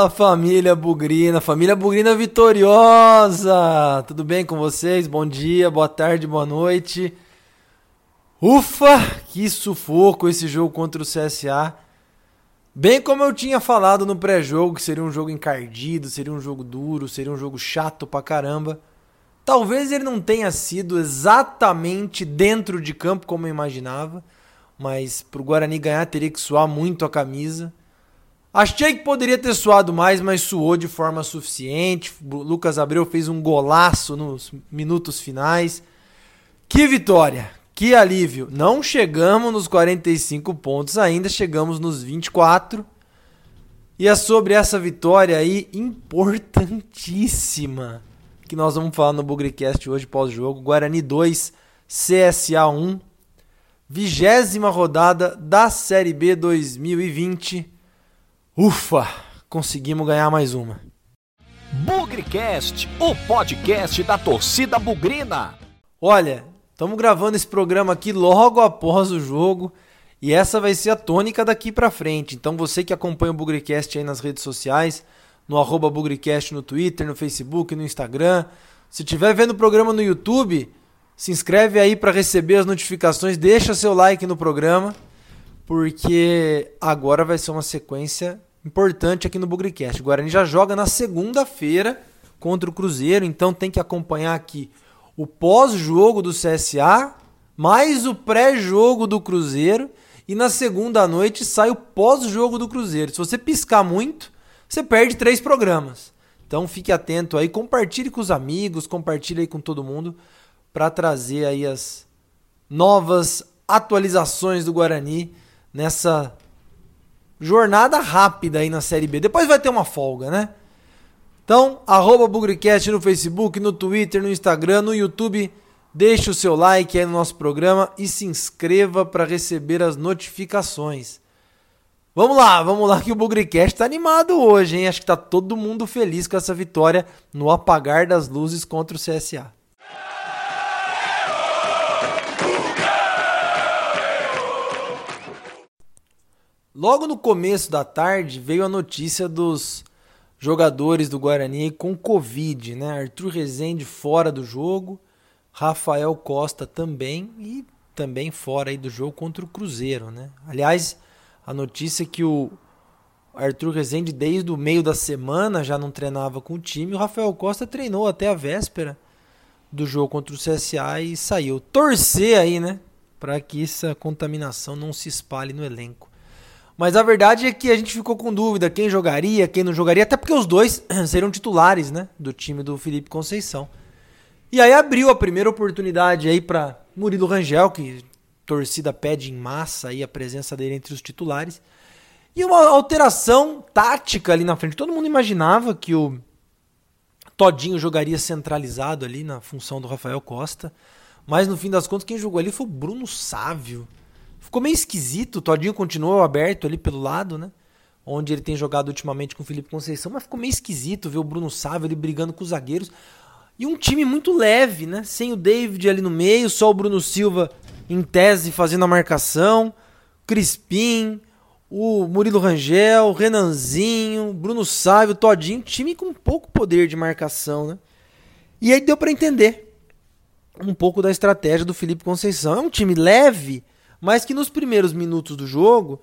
Fala família Bugrina, família Bugrina vitoriosa! Tudo bem com vocês? Bom dia, boa tarde, boa noite. Ufa, que sufoco esse jogo contra o CSA. Bem como eu tinha falado no pré-jogo, que seria um jogo encardido, seria um jogo duro, seria um jogo chato pra caramba. Talvez ele não tenha sido exatamente dentro de campo como eu imaginava, mas pro Guarani ganhar teria que suar muito a camisa. Achei que poderia ter suado mais, mas suou de forma suficiente. O Lucas Abreu fez um golaço nos minutos finais. Que vitória! Que alívio! Não chegamos nos 45 pontos ainda, chegamos nos 24. E é sobre essa vitória aí importantíssima que nós vamos falar no Bugrecast hoje pós-jogo. Guarani 2, CSA 1. Vigésima rodada da Série B 2020. Ufa, conseguimos ganhar mais uma. Bugrecast, o podcast da torcida bugrina. Olha, estamos gravando esse programa aqui logo após o jogo e essa vai ser a tônica daqui para frente. Então você que acompanha o Bugrecast aí nas redes sociais, no arroba Bugrecast no Twitter, no Facebook, no Instagram. Se estiver vendo o programa no YouTube, se inscreve aí para receber as notificações, deixa seu like no programa, porque agora vai ser uma sequência importante aqui no Bugrecast. O Guarani já joga na segunda-feira contra o Cruzeiro, então tem que acompanhar aqui o pós-jogo do CSA, mais o pré-jogo do Cruzeiro, e na segunda noite sai o pós-jogo do Cruzeiro. Se você piscar muito, você perde três programas. Então fique atento aí, compartilhe com os amigos, compartilhe aí com todo mundo para trazer aí as novas atualizações do Guarani nessa jornada rápida aí na Série B. Depois vai ter uma folga, né? Então, arroba Bugrecast no Facebook, no Twitter, no Instagram, no YouTube. Deixe o seu like aí no nosso programa e se inscreva para receber as notificações. Vamos lá, vamos lá que o Bugrecast tá animado hoje, hein? Acho que tá todo mundo feliz com essa vitória no apagar das luzes contra o CSA. Logo no começo da tarde veio a notícia dos jogadores do Guarani com Covid, né? Arthur Rezende fora do jogo, Rafael Costa também e também fora aí do jogo contra o Cruzeiro, né? Aliás, a notícia é que o Arthur Rezende desde o meio da semana já não treinava com o time, o Rafael Costa treinou até a véspera do jogo contra o CSA e saiu. Torcer aí, né? Para que essa contaminação não se espalhe no elenco. Mas a verdade é que a gente ficou com dúvida quem jogaria, quem não jogaria, até porque os dois seriam titulares, né, do time do Felipe Conceição. E aí abriu a primeira oportunidade aí para Murilo Rangel, que torcida pede em massa aí a presença dele entre os titulares. E uma alteração tática ali na frente. Todo mundo imaginava que o Todinho jogaria centralizado ali na função do Rafael Costa. Mas no fim das contas, quem jogou ali foi o Bruno Sávio. Ficou meio esquisito, o Todinho continuou aberto ali pelo lado, né? Onde ele tem jogado ultimamente com o Felipe Conceição, mas ficou meio esquisito ver o Bruno Sávio ali brigando com os zagueiros. E um time muito leve, né? Sem o David ali no meio, só o Bruno Silva em tese fazendo a marcação, Crispim, o Murilo Rangel, Renanzinho, Bruno Sávio, Todinho, time com pouco poder de marcação, né? E aí deu para entender um pouco da estratégia do Felipe Conceição. É um time leve, mas que nos primeiros minutos do jogo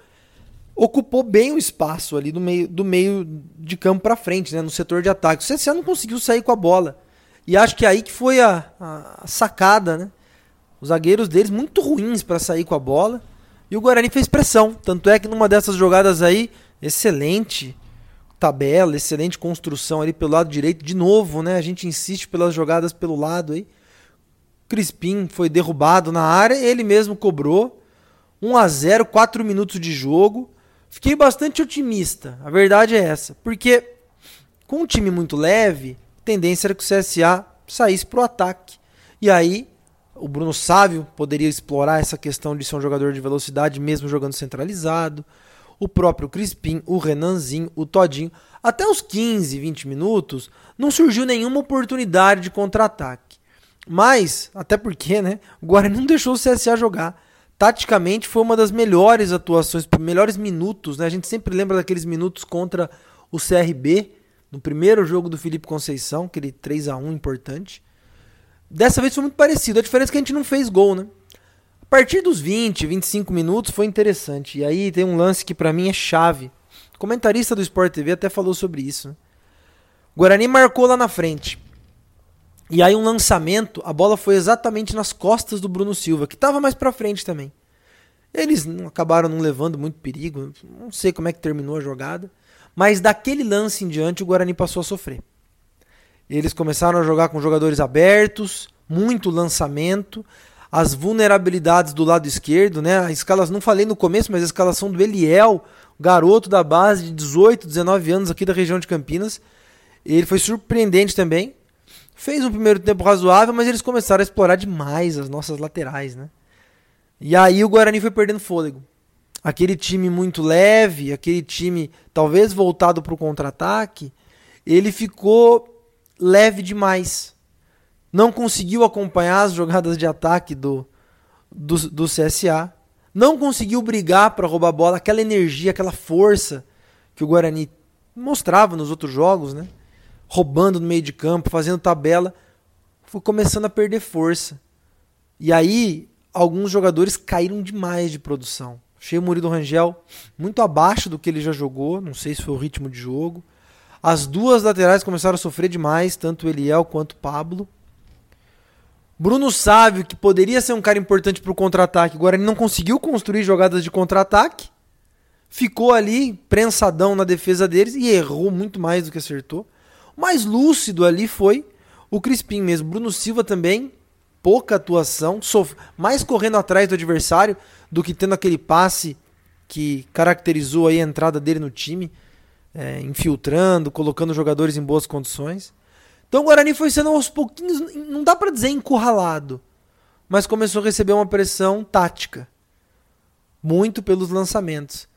ocupou bem o espaço ali do meio, do meio de campo para frente, né, no setor de ataque. O CSA não conseguiu sair com a bola. E acho que é aí que foi a, a sacada, né? Os zagueiros deles muito ruins para sair com a bola. E o Guarani fez pressão. Tanto é que numa dessas jogadas aí, excelente tabela, excelente construção ali pelo lado direito. De novo, né? A gente insiste pelas jogadas pelo lado aí. Crispim foi derrubado na área, ele mesmo cobrou. 1 a 0 4 minutos de jogo. Fiquei bastante otimista, a verdade é essa. Porque com um time muito leve, a tendência era que o CSA saísse para o ataque. E aí o Bruno Sávio poderia explorar essa questão de ser um jogador de velocidade, mesmo jogando centralizado. O próprio Crispim, o Renanzinho, o Todinho. Até os 15, 20 minutos, não surgiu nenhuma oportunidade de contra-ataque. Mas, até porque, né? O Guarani não deixou o CSA jogar taticamente foi uma das melhores atuações, melhores minutos, né? A gente sempre lembra daqueles minutos contra o CRB no primeiro jogo do Felipe Conceição, aquele 3 a 1 importante. Dessa vez foi muito parecido, a diferença é que a gente não fez gol, né? A partir dos 20, 25 minutos foi interessante. E aí tem um lance que para mim é chave. O comentarista do Sport TV até falou sobre isso. Né? O Guarani marcou lá na frente. E aí um lançamento, a bola foi exatamente nas costas do Bruno Silva, que estava mais para frente também. Eles acabaram não levando muito perigo, não sei como é que terminou a jogada, mas daquele lance em diante o Guarani passou a sofrer. Eles começaram a jogar com jogadores abertos, muito lançamento, as vulnerabilidades do lado esquerdo, né? A escala, não falei no começo, mas a escalação do Eliel, garoto da base de 18, 19 anos aqui da região de Campinas, ele foi surpreendente também. Fez um primeiro tempo razoável, mas eles começaram a explorar demais as nossas laterais, né? E aí o Guarani foi perdendo fôlego. Aquele time muito leve, aquele time talvez voltado para o contra-ataque, ele ficou leve demais. Não conseguiu acompanhar as jogadas de ataque do, do, do CSA. Não conseguiu brigar para roubar a bola, aquela energia, aquela força que o Guarani mostrava nos outros jogos, né? Roubando no meio de campo, fazendo tabela, foi começando a perder força. E aí, alguns jogadores caíram demais de produção. Achei o Murilo Rangel muito abaixo do que ele já jogou, não sei se foi o ritmo de jogo. As duas laterais começaram a sofrer demais, tanto Eliel quanto Pablo. Bruno Sávio, que poderia ser um cara importante para o contra-ataque, agora ele não conseguiu construir jogadas de contra-ataque. Ficou ali prensadão na defesa deles e errou muito mais do que acertou mais lúcido ali foi o Crispim mesmo. Bruno Silva também, pouca atuação, sof... mais correndo atrás do adversário do que tendo aquele passe que caracterizou a entrada dele no time, é, infiltrando, colocando jogadores em boas condições. Então o Guarani foi sendo aos pouquinhos, não dá para dizer encurralado, mas começou a receber uma pressão tática, muito pelos lançamentos.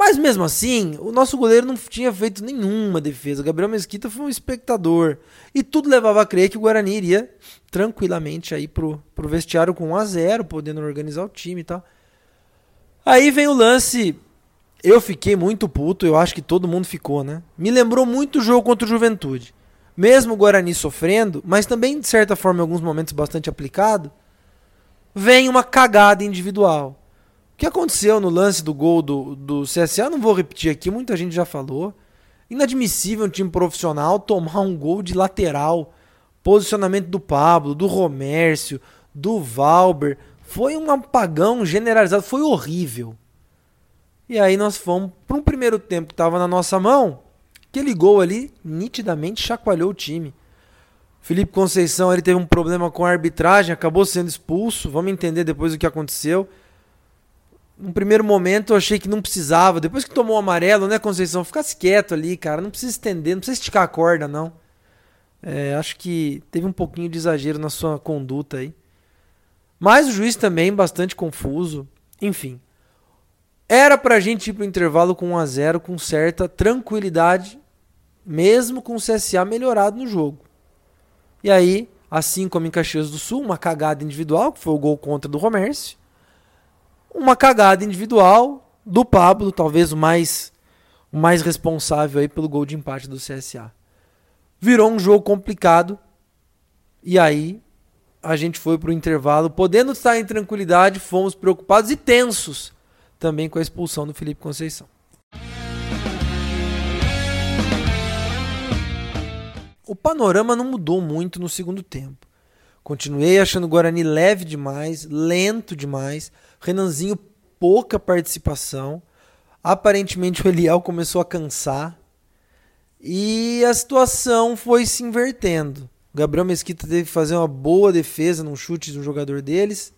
Mas mesmo assim, o nosso goleiro não tinha feito nenhuma defesa. Gabriel Mesquita foi um espectador. E tudo levava a crer que o Guarani iria tranquilamente aí pro, pro vestiário com 1 a 0 podendo organizar o time e tal. Aí vem o lance. Eu fiquei muito puto, eu acho que todo mundo ficou, né? Me lembrou muito o jogo contra o Juventude. Mesmo o Guarani sofrendo, mas também de certa forma em alguns momentos bastante aplicado, vem uma cagada individual que aconteceu no lance do gol do, do CSA, não vou repetir aqui, muita gente já falou. Inadmissível um time profissional tomar um gol de lateral. Posicionamento do Pablo, do Romércio, do Valber. Foi um apagão generalizado, foi horrível. E aí nós fomos para um primeiro tempo que estava na nossa mão. Aquele gol ali nitidamente chacoalhou o time. Felipe Conceição ele teve um problema com a arbitragem, acabou sendo expulso. Vamos entender depois o que aconteceu num primeiro momento eu achei que não precisava. Depois que tomou o amarelo, né, Conceição? Ficasse quieto ali, cara. Não precisa estender, não precisa esticar a corda, não. É, acho que teve um pouquinho de exagero na sua conduta aí. Mas o juiz também bastante confuso. Enfim. Era pra gente ir pro intervalo com 1 a 0 com certa tranquilidade, mesmo com o CSA melhorado no jogo. E aí, assim como em Caxias do Sul, uma cagada individual, que foi o gol contra do Romércio uma cagada individual do Pablo, talvez o mais, o mais responsável aí pelo gol de empate do CSA. Virou um jogo complicado e aí a gente foi para o intervalo, podendo estar em tranquilidade, fomos preocupados e tensos também com a expulsão do Felipe Conceição. O panorama não mudou muito no segundo tempo. Continuei achando o Guarani leve demais, lento demais. Renanzinho, pouca participação. Aparentemente o Eliel começou a cansar. E a situação foi se invertendo. O Gabriel Mesquita teve que fazer uma boa defesa num chute do jogador deles.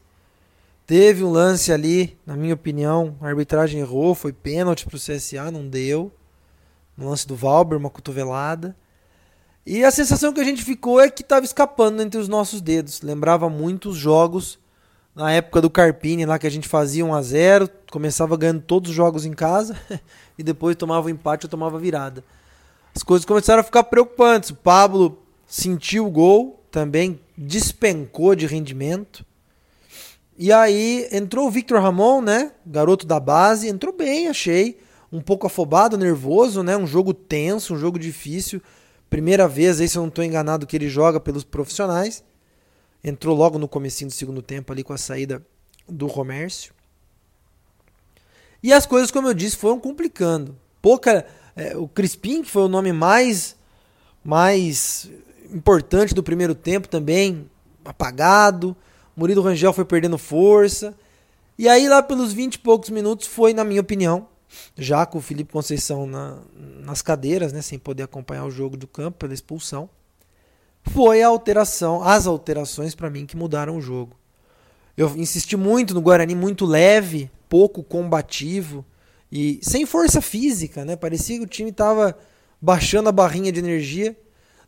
Teve um lance ali, na minha opinião, a arbitragem errou, foi pênalti para o CSA, não deu. No lance do Valber, uma cotovelada. E a sensação que a gente ficou é que estava escapando entre os nossos dedos. Lembrava muito os jogos na época do Carpini, lá que a gente fazia 1 a 0 começava ganhando todos os jogos em casa e depois tomava o empate ou tomava virada. As coisas começaram a ficar preocupantes. O Pablo sentiu o gol, também despencou de rendimento. E aí entrou o Victor Ramon, né? Garoto da base, entrou bem, achei. um pouco afobado, nervoso, né? Um jogo tenso, um jogo difícil. Primeira vez aí, se eu não estou enganado, que ele joga pelos profissionais. Entrou logo no comecinho do segundo tempo ali com a saída do Romércio. E as coisas, como eu disse, foram complicando. Pouca, é, o Crispim, que foi o nome mais mais importante do primeiro tempo também, apagado. Murilo Rangel foi perdendo força. E aí, lá pelos 20 e poucos minutos, foi, na minha opinião, já com o Felipe Conceição na, nas cadeiras, né, sem poder acompanhar o jogo do campo pela expulsão, foi a alteração, as alterações para mim que mudaram o jogo. Eu insisti muito no Guarani, muito leve, pouco combativo e sem força física, né? Parecia que o time estava baixando a barrinha de energia.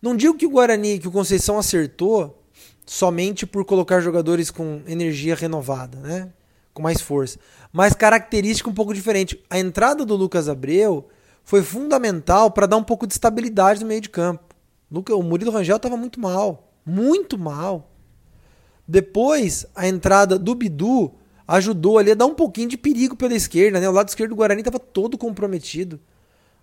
Não digo que o Guarani, que o Conceição acertou somente por colocar jogadores com energia renovada, né? Com mais força. Mas característica um pouco diferente. A entrada do Lucas Abreu foi fundamental para dar um pouco de estabilidade no meio de campo. O Murilo Rangel estava muito mal. Muito mal. Depois, a entrada do Bidu ajudou ali a dar um pouquinho de perigo pela esquerda. Né? O lado esquerdo do Guarani estava todo comprometido.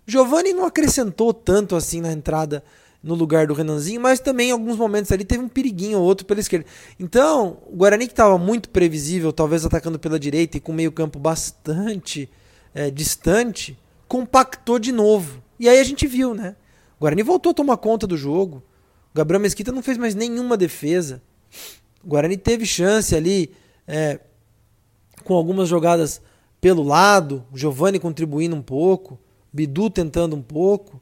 Giovanni não acrescentou tanto assim na entrada no lugar do Renanzinho, mas também em alguns momentos ali teve um periguinho ou outro pela esquerda. Então, o Guarani que estava muito previsível, talvez atacando pela direita e com meio campo bastante é, distante, compactou de novo. E aí a gente viu, né? O Guarani voltou a tomar conta do jogo. O Gabriel Mesquita não fez mais nenhuma defesa. O Guarani teve chance ali é, com algumas jogadas pelo lado, o Giovani contribuindo um pouco, Bidu tentando um pouco.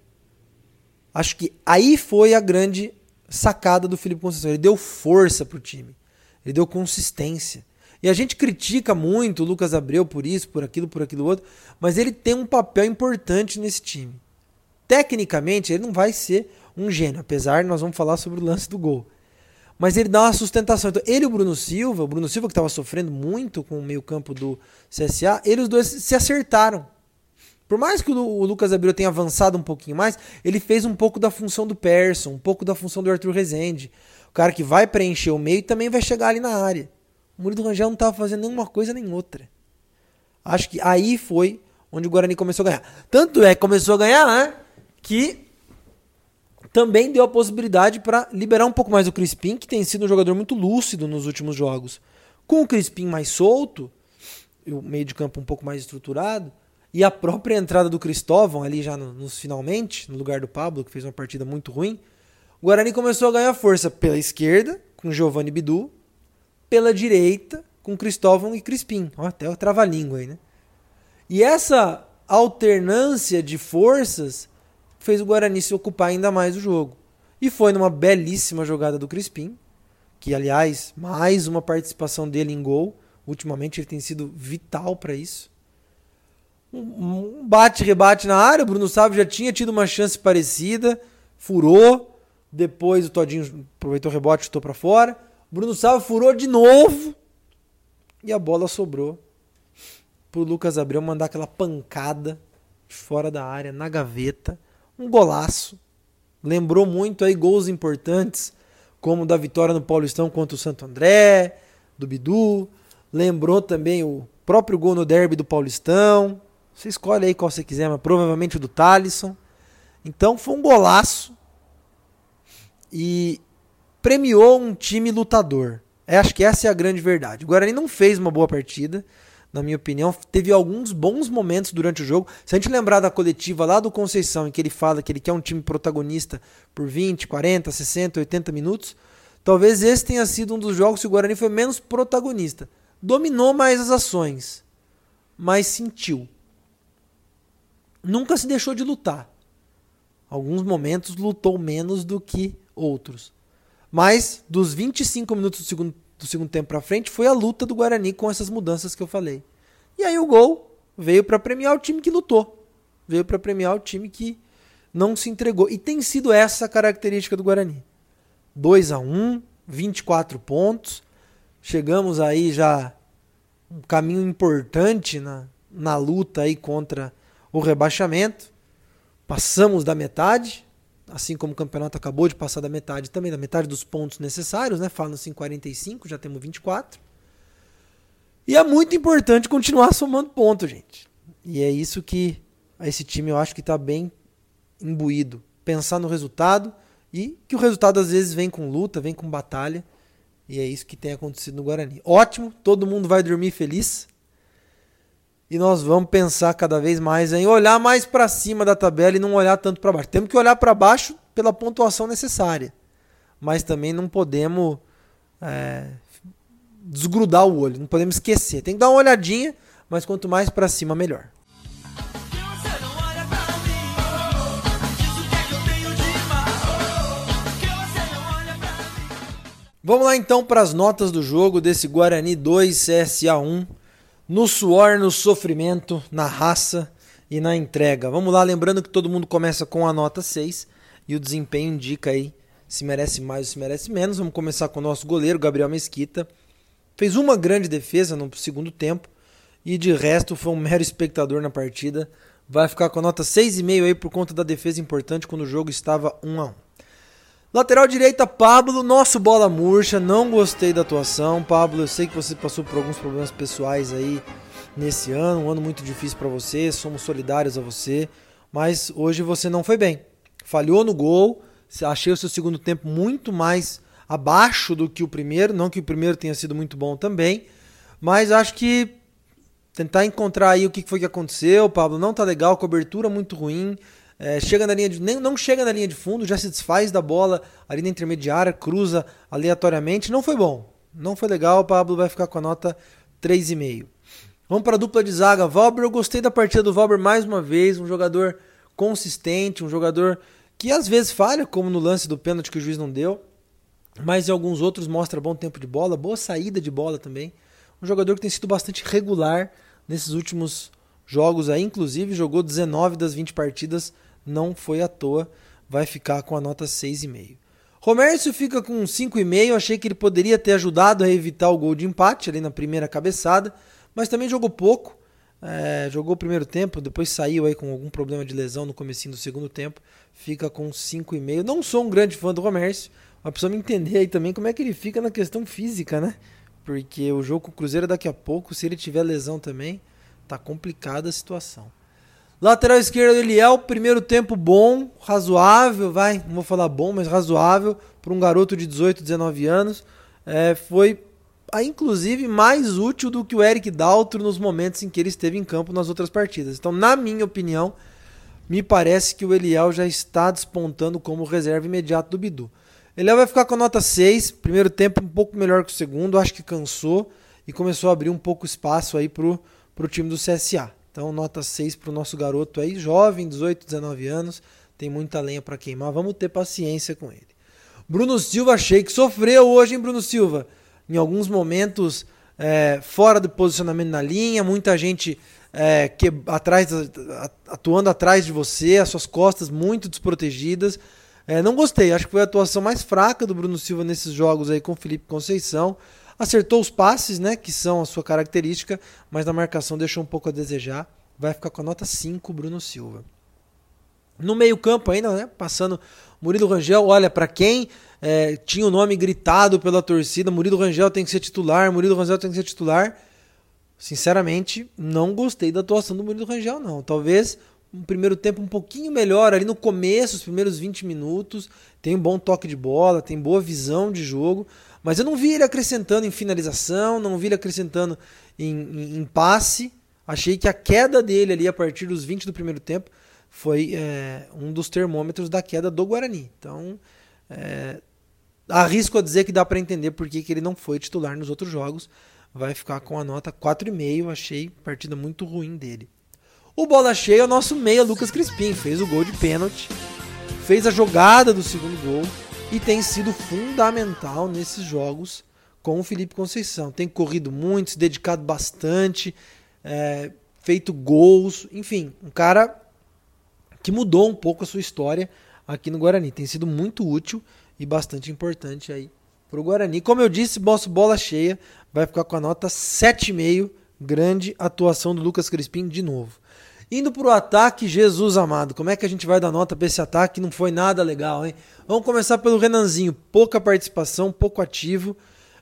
Acho que aí foi a grande sacada do Felipe Conceição. Ele deu força pro time. Ele deu consistência. E a gente critica muito o Lucas Abreu por isso, por aquilo, por aquilo outro, mas ele tem um papel importante nesse time. Tecnicamente, ele não vai ser um gênio, apesar de nós vamos falar sobre o lance do gol. Mas ele dá uma sustentação. Então, ele e o Bruno Silva, o Bruno Silva que estava sofrendo muito com o meio-campo do CSA, eles dois se acertaram. Por mais que o Lucas Abreu tenha avançado um pouquinho mais, ele fez um pouco da função do Persson, um pouco da função do Arthur Rezende. O cara que vai preencher o meio também vai chegar ali na área. O Murilo Rangel não estava fazendo nenhuma coisa nem outra. Acho que aí foi onde o Guarani começou a ganhar. Tanto é que começou a ganhar, né? Que também deu a possibilidade para liberar um pouco mais o Crispim, que tem sido um jogador muito lúcido nos últimos jogos. Com o Crispim mais solto, o meio de campo um pouco mais estruturado, e a própria entrada do Cristóvão, ali já nos finalmente, no lugar do Pablo, que fez uma partida muito ruim, o Guarani começou a ganhar força pela esquerda, com Giovanni Bidu, pela direita, com Cristóvão e Crispim. Ó, até o trava-língua aí, né? E essa alternância de forças fez o Guarani se ocupar ainda mais do jogo. E foi numa belíssima jogada do Crispim, que aliás, mais uma participação dele em gol. Ultimamente ele tem sido vital para isso um bate-rebate na área. O Bruno Sávio já tinha tido uma chance parecida, furou. Depois o Todinho aproveitou o rebote chutou para fora. O Bruno Sávio furou de novo e a bola sobrou pro Lucas Abreu mandar aquela pancada fora da área, na gaveta. Um golaço. Lembrou muito aí gols importantes, como da vitória no Paulistão contra o Santo André, do Bidu. Lembrou também o próprio gol no derby do Paulistão. Você escolhe aí qual você quiser, mas provavelmente o do Talisson. Então foi um golaço. E premiou um time lutador. É, acho que essa é a grande verdade. O Guarani não fez uma boa partida, na minha opinião. Teve alguns bons momentos durante o jogo. Se a gente lembrar da coletiva lá do Conceição, em que ele fala que ele quer um time protagonista por 20, 40, 60, 80 minutos, talvez esse tenha sido um dos jogos que o Guarani foi menos protagonista. Dominou mais as ações, mas sentiu nunca se deixou de lutar. Alguns momentos lutou menos do que outros. Mas dos 25 minutos do segundo, do segundo tempo para frente foi a luta do Guarani com essas mudanças que eu falei. E aí o gol veio para premiar o time que lutou. Veio para premiar o time que não se entregou. E tem sido essa a característica do Guarani. 2 a 1, 24 pontos. Chegamos aí já um caminho importante na, na luta aí contra o rebaixamento. Passamos da metade, assim como o campeonato acabou de passar da metade também, da metade dos pontos necessários, né? Falam-se em 45, já temos 24. E é muito importante continuar somando pontos, gente. E é isso que esse time eu acho que está bem imbuído. Pensar no resultado e que o resultado às vezes vem com luta, vem com batalha. E é isso que tem acontecido no Guarani. Ótimo, todo mundo vai dormir feliz. E nós vamos pensar cada vez mais em olhar mais para cima da tabela e não olhar tanto para baixo. Temos que olhar para baixo pela pontuação necessária. Mas também não podemos é, desgrudar o olho, não podemos esquecer. Tem que dar uma olhadinha, mas quanto mais para cima, melhor. Vamos lá então para as notas do jogo desse Guarani 2 CSA 1. No suor, no sofrimento, na raça e na entrega. Vamos lá, lembrando que todo mundo começa com a nota 6 e o desempenho indica aí se merece mais ou se merece menos. Vamos começar com o nosso goleiro, Gabriel Mesquita. Fez uma grande defesa no segundo tempo e de resto foi um mero espectador na partida. Vai ficar com a nota 6,5 aí por conta da defesa importante quando o jogo estava 1 a 1. Lateral direita, Pablo, nosso bola murcha, não gostei da atuação. Pablo, eu sei que você passou por alguns problemas pessoais aí nesse ano, um ano muito difícil para você, somos solidários a você, mas hoje você não foi bem. Falhou no gol, Achei o seu segundo tempo muito mais abaixo do que o primeiro. Não que o primeiro tenha sido muito bom também. Mas acho que tentar encontrar aí o que foi que aconteceu. Pablo não tá legal, cobertura muito ruim. É, chega na linha de, nem, não chega na linha de fundo, já se desfaz da bola ali na intermediária, cruza aleatoriamente. Não foi bom. Não foi legal. O Pablo vai ficar com a nota 3,5. Vamos para a dupla de zaga. Valber, eu gostei da partida do Valber mais uma vez. Um jogador consistente, um jogador que às vezes falha, como no lance do pênalti que o juiz não deu, mas em alguns outros mostra bom tempo de bola, boa saída de bola também. Um jogador que tem sido bastante regular nesses últimos jogos aí, inclusive jogou 19 das 20 partidas, não foi à toa, vai ficar com a nota 6,5. Romércio fica com 5,5, achei que ele poderia ter ajudado a evitar o gol de empate ali na primeira cabeçada, mas também jogou pouco, é, jogou o primeiro tempo, depois saiu aí com algum problema de lesão no comecinho do segundo tempo. Fica com 5,5. Não sou um grande fã do Romércio, mas precisa me entender aí também como é que ele fica na questão física, né? Porque o jogo com o Cruzeiro daqui a pouco, se ele tiver lesão também, tá complicada a situação. Lateral esquerdo Eliel, primeiro tempo bom, razoável, vai, não vou falar bom, mas razoável para um garoto de 18, 19 anos. É, foi inclusive mais útil do que o Eric Daltro nos momentos em que ele esteve em campo nas outras partidas. Então, na minha opinião, me parece que o Eliel já está despontando como reserva imediato do Bidu. Eliel vai ficar com nota 6, primeiro tempo um pouco melhor que o segundo, acho que cansou e começou a abrir um pouco espaço aí pro, pro time do CSA. Então, nota 6 pro nosso garoto aí, jovem, 18, 19 anos, tem muita lenha para queimar, vamos ter paciência com ele. Bruno Silva, achei que sofreu hoje, hein, Bruno Silva? em alguns momentos é, fora do posicionamento na linha, muita gente é, que, atrás, atuando atrás de você, as suas costas muito desprotegidas. É, não gostei, acho que foi a atuação mais fraca do Bruno Silva nesses jogos aí com o Felipe Conceição. Acertou os passes, né, que são a sua característica, mas na marcação deixou um pouco a desejar. Vai ficar com a nota 5, Bruno Silva. No meio-campo ainda, né, passando Murilo Rangel, olha, para quem é, tinha o nome gritado pela torcida: Murilo Rangel tem que ser titular, Murilo Rangel tem que ser titular. Sinceramente, não gostei da atuação do Murilo Rangel, não. Talvez um primeiro tempo um pouquinho melhor ali no começo, os primeiros 20 minutos. Tem um bom toque de bola, tem boa visão de jogo, mas eu não vi ele acrescentando em finalização, não vi ele acrescentando em, em, em passe. Achei que a queda dele ali a partir dos 20 do primeiro tempo foi é, um dos termômetros da queda do Guarani. Então, é, arrisco a dizer que dá para entender por que, que ele não foi titular nos outros jogos. Vai ficar com a nota 4,5. Achei partida muito ruim dele. O bola cheia é o nosso meia Lucas Crispim. Fez o gol de pênalti, fez a jogada do segundo gol e tem sido fundamental nesses jogos com o Felipe Conceição. Tem corrido muito, se dedicado bastante, é, feito gols, enfim, um cara que mudou um pouco a sua história aqui no Guarani. Tem sido muito útil e bastante importante aí para o Guarani. Como eu disse, nosso bola cheia vai ficar com a nota 7,5. Grande atuação do Lucas Crispim de novo. Indo para o ataque, Jesus amado, como é que a gente vai dar nota para esse ataque? Não foi nada legal, hein? Vamos começar pelo Renanzinho. Pouca participação, pouco ativo.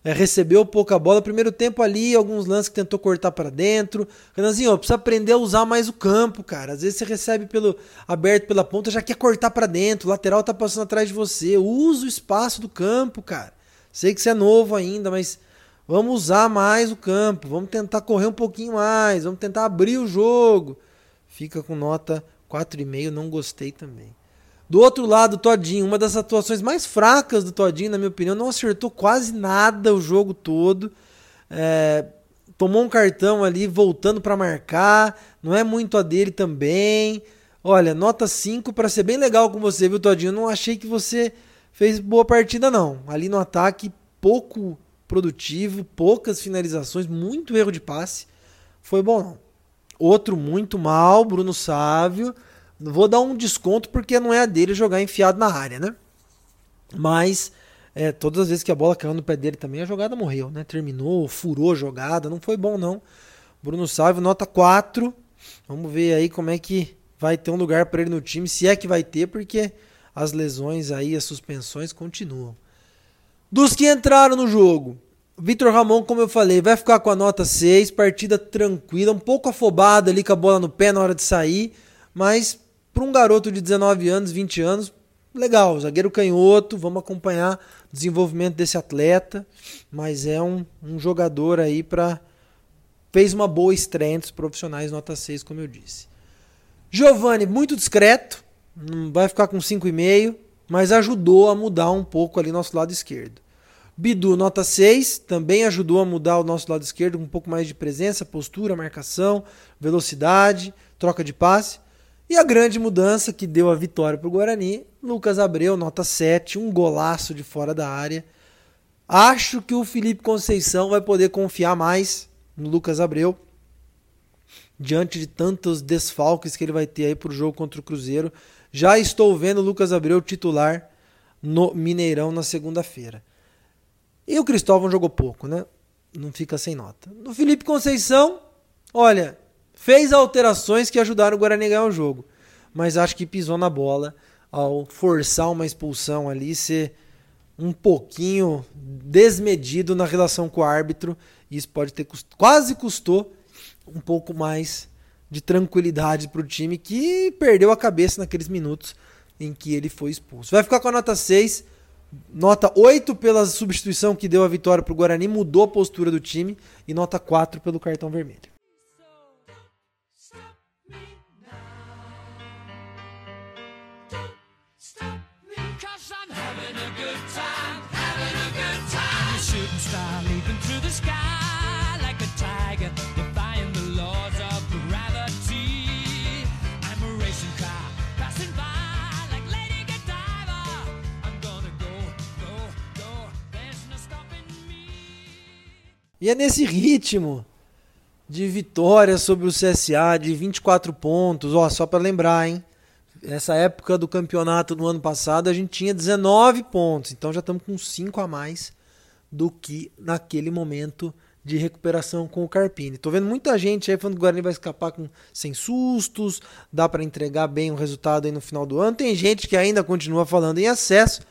é, recebeu pouca bola. Primeiro tempo ali, alguns lances que tentou cortar para dentro. Renanzinho, precisa aprender a usar mais o campo, cara. Às vezes você recebe pelo aberto pela ponta, já quer cortar para dentro. O lateral tá passando atrás de você. Usa o espaço do campo, cara. Sei que você é novo ainda, mas vamos usar mais o campo. Vamos tentar correr um pouquinho mais. Vamos tentar abrir o jogo. Fica com nota 4,5. Não gostei também. Do outro lado, Todinho, uma das atuações mais fracas do Todinho, na minha opinião, não acertou quase nada o jogo todo. É, tomou um cartão ali voltando para marcar, não é muito a dele também. Olha, nota 5 para ser bem legal com você, viu, Todinho? Não achei que você fez boa partida, não. Ali no ataque, pouco produtivo, poucas finalizações, muito erro de passe. Foi bom, não. Outro muito mal, Bruno Sávio. Vou dar um desconto porque não é a dele jogar enfiado na área, né? Mas é, todas as vezes que a bola caiu no pé dele também, a jogada morreu, né? Terminou, furou a jogada, não foi bom não. Bruno Sávio, nota 4. Vamos ver aí como é que vai ter um lugar para ele no time, se é que vai ter, porque as lesões aí, as suspensões continuam. Dos que entraram no jogo, Vitor Ramon, como eu falei, vai ficar com a nota 6, partida tranquila, um pouco afobado ali com a bola no pé na hora de sair, mas para um garoto de 19 anos, 20 anos, legal, zagueiro canhoto, vamos acompanhar o desenvolvimento desse atleta, mas é um, um jogador aí para fez uma boa estreia os profissionais, nota 6, como eu disse. Giovani, muito discreto, vai ficar com 5,5, mas ajudou a mudar um pouco ali nosso lado esquerdo. Bidu, nota 6, também ajudou a mudar o nosso lado esquerdo, com um pouco mais de presença, postura, marcação, velocidade, troca de passe. E a grande mudança que deu a vitória para o Guarani, Lucas Abreu, nota 7, um golaço de fora da área. Acho que o Felipe Conceição vai poder confiar mais no Lucas Abreu, diante de tantos desfalques que ele vai ter aí para o jogo contra o Cruzeiro. Já estou vendo o Lucas Abreu titular no Mineirão na segunda-feira. E o Cristóvão jogou pouco, né? Não fica sem nota. No Felipe Conceição, olha, fez alterações que ajudaram o Guarani a ganhar o jogo, mas acho que pisou na bola ao forçar uma expulsão ali, ser um pouquinho desmedido na relação com o árbitro. Isso pode ter cust... quase custou um pouco mais de tranquilidade para o time que perdeu a cabeça naqueles minutos em que ele foi expulso. Vai ficar com a nota 6, nota 8 pela substituição que deu a vitória para o Guarani, mudou a postura do time, e nota 4 pelo cartão vermelho. E é nesse ritmo de vitória sobre o CSA de 24 pontos, ó, só para lembrar, hein? Nessa época do campeonato no ano passado a gente tinha 19 pontos, então já estamos com 5 a mais do que naquele momento de recuperação com o Carpini. Tô vendo muita gente aí falando que o Guarani vai escapar com, sem sustos, dá para entregar bem o resultado aí no final do ano. Tem gente que ainda continua falando em acesso,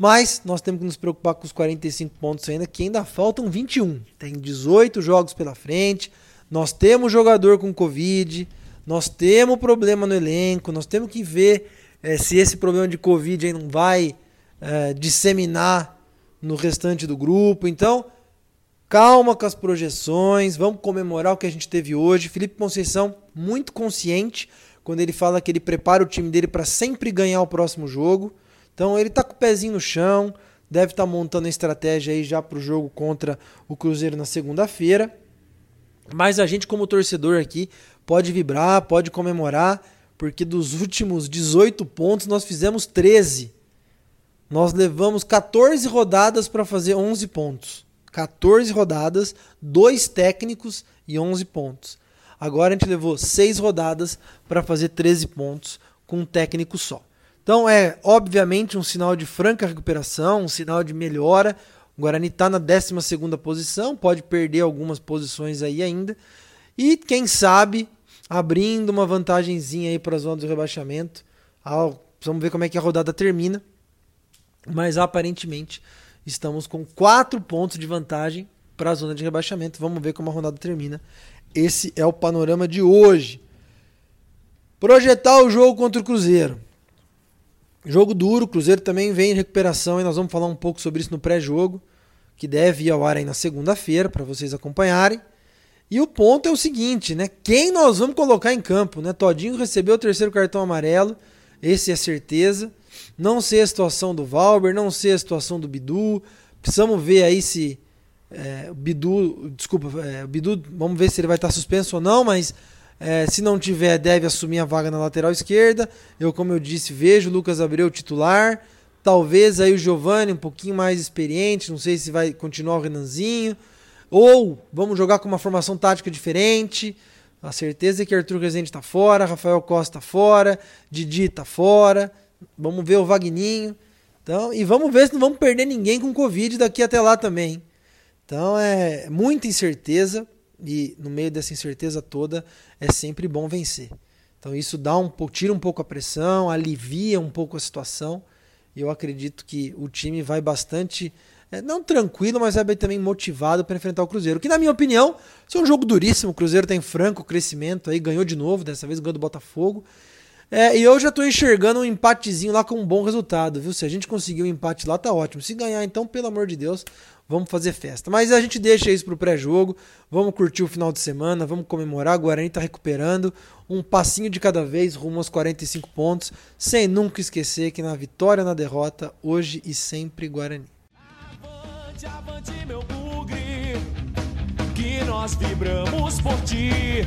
mas nós temos que nos preocupar com os 45 pontos ainda, que ainda faltam 21. Tem 18 jogos pela frente. Nós temos jogador com Covid. Nós temos problema no elenco. Nós temos que ver é, se esse problema de Covid aí não vai é, disseminar no restante do grupo. Então, calma com as projeções. Vamos comemorar o que a gente teve hoje. Felipe Conceição, muito consciente quando ele fala que ele prepara o time dele para sempre ganhar o próximo jogo. Então ele está com o pezinho no chão, deve estar tá montando a estratégia aí já para o jogo contra o Cruzeiro na segunda-feira. Mas a gente, como torcedor aqui, pode vibrar, pode comemorar, porque dos últimos 18 pontos nós fizemos 13. Nós levamos 14 rodadas para fazer 11 pontos. 14 rodadas, dois técnicos e 11 pontos. Agora a gente levou 6 rodadas para fazer 13 pontos com um técnico só. Então é obviamente um sinal de franca recuperação, um sinal de melhora. O Guarani está na 12 posição, pode perder algumas posições aí ainda. E quem sabe abrindo uma vantagenzinha aí para a zona do rebaixamento. Vamos ver como é que a rodada termina. Mas aparentemente estamos com quatro pontos de vantagem para a zona de rebaixamento. Vamos ver como a rodada termina. Esse é o panorama de hoje. Projetar o jogo contra o Cruzeiro. Jogo duro, o Cruzeiro também vem em recuperação e nós vamos falar um pouco sobre isso no pré-jogo, que deve ir ao ar aí na segunda-feira para vocês acompanharem. E o ponto é o seguinte, né? Quem nós vamos colocar em campo, né? Todinho recebeu o terceiro cartão amarelo, esse é certeza. Não sei a situação do Valber, não sei a situação do Bidu. Precisamos ver aí se é, o Bidu, desculpa, é, o Bidu, vamos ver se ele vai estar suspenso ou não, mas é, se não tiver, deve assumir a vaga na lateral esquerda. Eu, como eu disse, vejo o Lucas Abreu titular. Talvez aí o Giovani um pouquinho mais experiente, não sei se vai continuar o Renanzinho. Ou vamos jogar com uma formação tática diferente. A certeza é que Arthur Rezende está fora, Rafael Costa está fora, Didi está fora. Vamos ver o Vagninho. Então, e vamos ver se não vamos perder ninguém com Covid daqui até lá também. Então é muita incerteza e no meio dessa incerteza toda é sempre bom vencer. Então isso dá um tira um pouco a pressão, alivia um pouco a situação. E eu acredito que o time vai bastante é, não tranquilo, mas é bem também motivado para enfrentar o Cruzeiro. Que, na minha opinião, isso é um jogo duríssimo. O Cruzeiro tem franco crescimento aí, ganhou de novo, dessa vez ganhou do Botafogo. É, e eu já estou enxergando um empatezinho lá com um bom resultado, viu? Se a gente conseguir um empate lá, tá ótimo. Se ganhar, então, pelo amor de Deus, vamos fazer festa. Mas a gente deixa isso pro pré-jogo, vamos curtir o final de semana, vamos comemorar. O Guarani está recuperando um passinho de cada vez rumo aos 45 pontos, sem nunca esquecer que na vitória na derrota, hoje e sempre Guarani. Avante, avante, meu bugre, que nós vibramos por ti,